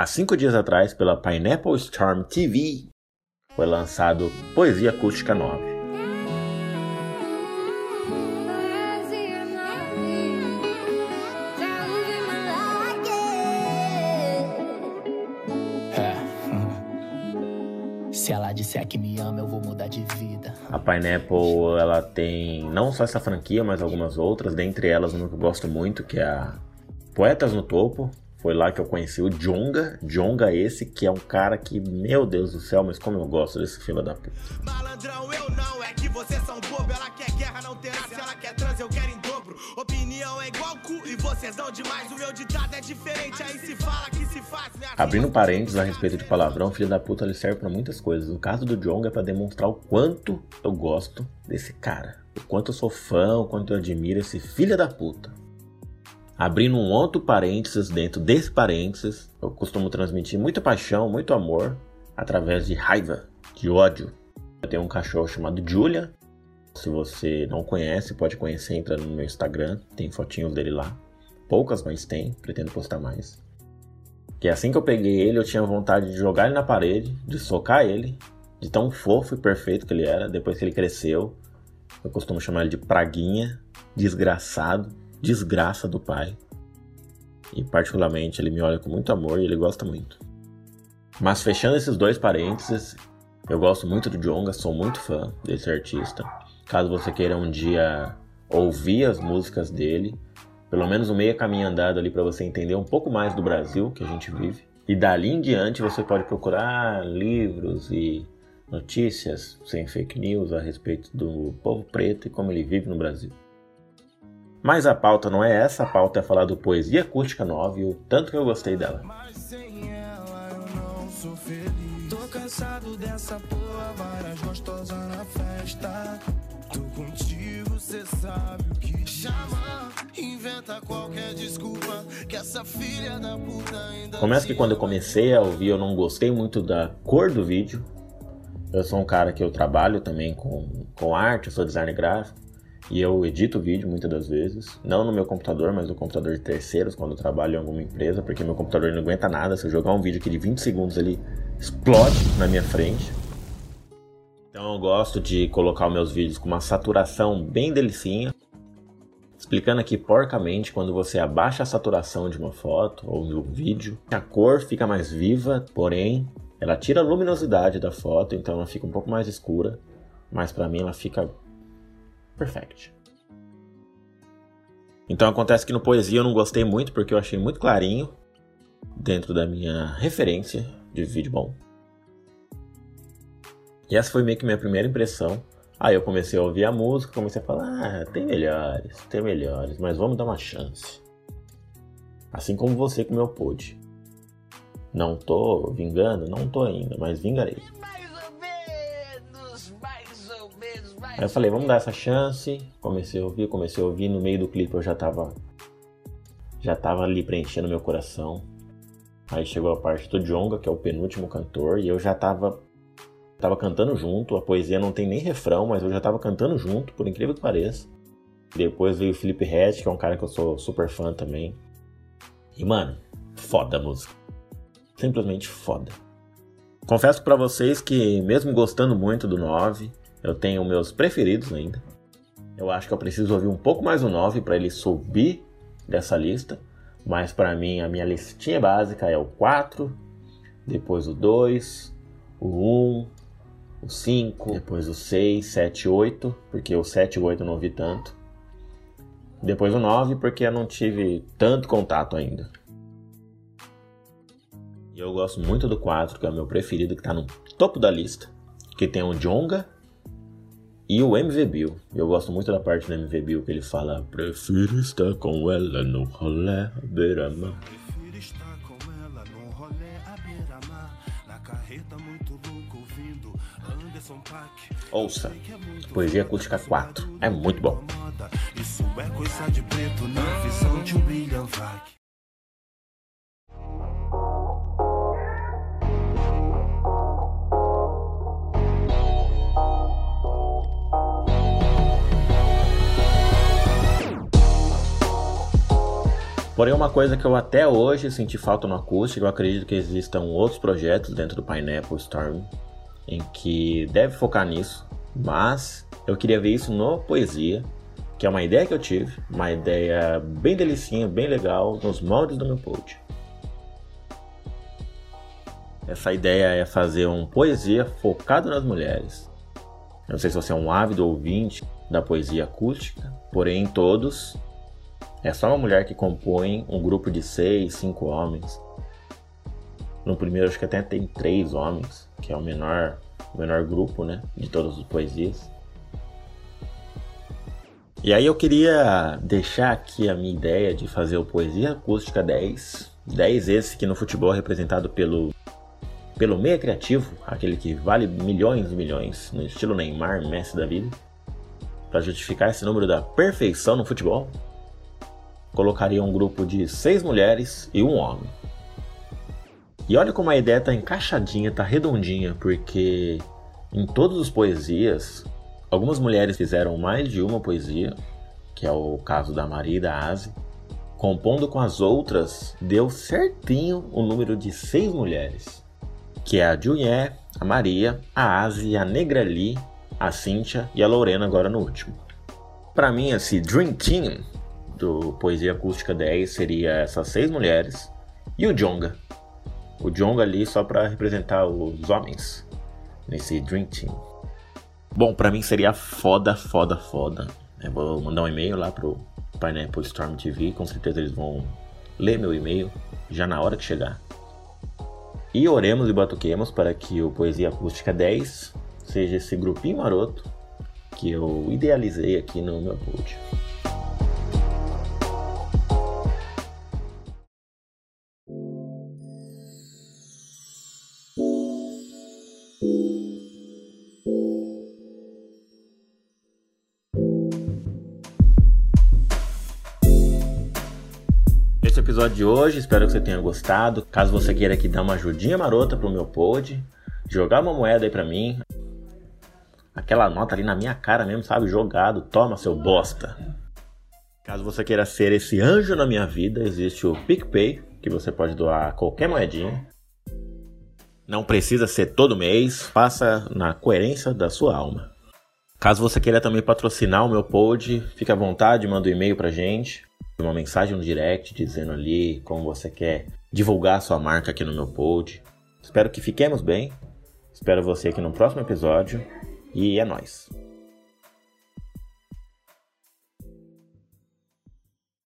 Há cinco dias atrás, pela Pineapple Storm TV, foi lançado Poesia Acústica 9. Se ela disser que me ama, eu vou mudar de vida. A Pineapple, ela tem não só essa franquia, mas algumas outras, dentre elas uma que eu gosto muito, que é a Poetas no Topo. Foi lá que eu conheci o Jonga. Jonga esse, que é um cara que, meu Deus do céu, mas como eu gosto desse filho da puta. Malandrão, eu não, é que vocês são bobo. Ela quer guerra, não terá. Se ela quer trans, eu quero em dobro. Opinião é igual cu e vocês dão demais. O meu ditado é diferente, aí se fala que se faz. Abrindo parênteses a respeito de palavrão, filho da puta ele serve para muitas coisas. No caso do Jonga é pra demonstrar o quanto eu gosto desse cara. O quanto eu sou fã, o quanto eu admiro esse filho da puta. Abrindo um outro parênteses dentro desse parênteses, eu costumo transmitir muita paixão, muito amor, através de raiva, de ódio. Eu tenho um cachorro chamado Julia. Se você não conhece, pode conhecer, entra no meu Instagram, tem fotinhos dele lá. Poucas, mas tem, pretendo postar mais. Que assim que eu peguei ele, eu tinha vontade de jogar ele na parede, de socar ele, de tão fofo e perfeito que ele era. Depois que ele cresceu, eu costumo chamar ele de praguinha, desgraçado, desgraça do pai. E particularmente ele me olha com muito amor e ele gosta muito. Mas fechando esses dois parênteses, eu gosto muito do Jonga, sou muito fã desse artista. Caso você queira um dia ouvir as músicas dele, pelo menos um meia caminho andado ali para você entender um pouco mais do Brasil que a gente vive. E dali em diante você pode procurar livros e notícias sem fake news a respeito do povo preto e como ele vive no Brasil. Mas a pauta não é essa, a pauta é falar do Poesia Acústica 9 e o tanto que eu gostei dela. Mas sem ela eu não sou feliz. Tô cansado dessa porra, várias gostosas na festa. Tô contigo, cê sabe o que chama. Inventa qualquer desculpa que essa filha da puta ainda. Começa que quando eu comecei a ouvir, eu não gostei muito da cor do vídeo. Eu sou um cara que eu trabalho também com, com arte, eu sou designer gráfico. E eu edito vídeo muitas das vezes, não no meu computador, mas no computador de terceiros, quando eu trabalho em alguma empresa, porque meu computador não aguenta nada. Se eu jogar um vídeo aqui de 20 segundos, ele explode na minha frente. Então eu gosto de colocar os meus vídeos com uma saturação bem delicinha. Explicando aqui porcamente, quando você abaixa a saturação de uma foto ou de um vídeo, a cor fica mais viva, porém ela tira a luminosidade da foto, então ela fica um pouco mais escura, mas para mim ela fica Perfect. Então acontece que no Poesia eu não gostei muito porque eu achei muito clarinho dentro da minha referência de vídeo bom. E essa foi meio que minha primeira impressão. Aí eu comecei a ouvir a música, comecei a falar, ah, tem melhores, tem melhores, mas vamos dar uma chance. Assim como você com meu pod. Não tô vingando, não tô ainda, mas vingarei. Aí eu falei, vamos dar essa chance. Comecei a ouvir, comecei a ouvir. No meio do clipe eu já tava. Já tava ali preenchendo meu coração. Aí chegou a parte do Jonga, que é o penúltimo cantor, e eu já tava. Tava cantando junto. A poesia não tem nem refrão, mas eu já tava cantando junto, por incrível que pareça. Depois veio o Felipe Red, que é um cara que eu sou super fã também. E mano, foda a música. Simplesmente foda. Confesso para vocês que, mesmo gostando muito do 9, eu tenho meus preferidos ainda. Eu acho que eu preciso ouvir um pouco mais o 9 para ele subir dessa lista. Mas para mim a minha listinha básica é o 4, depois o 2, o 1, o 5, depois o 6, 7, 8, porque o 7 e o 8 eu não ouvi tanto. Depois o 9, porque eu não tive tanto contato ainda. E eu gosto muito do 4, que é o meu preferido, que está no topo da lista. Que tem o Jonga, e o MV Bill, eu gosto muito da parte do MV Bill que ele fala Prefiro estar com ela no rolê beira-mar. Prefiro estar com ela no rolê à beira-mar. Na carreta muito louco ouvindo Anderson Paak. Ouça, Poesia Acústica 4, é muito bom. Isso é coisa de preto na visão de William Vague Porém, uma coisa que eu até hoje senti falta no acústico, eu acredito que existam outros projetos dentro do Pineapple Storm em que deve focar nisso, mas eu queria ver isso no Poesia, que é uma ideia que eu tive, uma ideia bem delicinha, bem legal, nos moldes do meu pod. Essa ideia é fazer um poesia focado nas mulheres. Eu não sei se você é um ávido ouvinte da poesia acústica, porém todos é só uma mulher que compõe um grupo de seis, cinco homens. No primeiro acho que até tem três homens, que é o menor, o menor grupo, né, de todas as poesias. E aí eu queria deixar aqui a minha ideia de fazer o Poesia Acústica 10. 10 esse que no futebol é representado pelo pelo meia criativo, aquele que vale milhões e milhões, no estilo Neymar, Messi da vida. Para justificar esse número da perfeição no futebol, colocaria um grupo de seis mulheres e um homem. E olha como a ideia tá encaixadinha, tá redondinha, porque em todas as poesias Algumas mulheres fizeram mais de uma poesia, que é o caso da Maria e da Asi. Compondo com as outras, deu certinho o número de seis mulheres, que é a Juliet, a Maria, a Asi, a Negrali, a Cíntia e a Lorena agora no último. Para mim, esse Dream Team do Poesia Acústica 10 seria essas seis mulheres e o Jonga. O Jonga ali só para representar os homens nesse Dream Team. Bom, para mim seria foda, foda, foda. Eu vou mandar um e-mail lá pro Pineapple Storm TV, com certeza eles vão ler meu e-mail já na hora que chegar. E oremos e batuquemos para que o Poesia Acústica 10 seja esse grupinho maroto que eu idealizei aqui no meu pod. episódio de hoje, espero que você tenha gostado. Caso você queira aqui dar uma ajudinha marota pro meu pod, jogar uma moeda aí pra mim. Aquela nota ali na minha cara mesmo, sabe? Jogado, toma seu bosta. Caso você queira ser esse anjo na minha vida, existe o PicPay, que você pode doar qualquer moedinha. Não precisa ser todo mês, faça na coerência da sua alma. Caso você queira também patrocinar o meu pod, fique à vontade, manda um e-mail pra gente uma mensagem no direct dizendo ali como você quer divulgar a sua marca aqui no meu pod. Espero que fiquemos bem. Espero você aqui no próximo episódio e é nóis.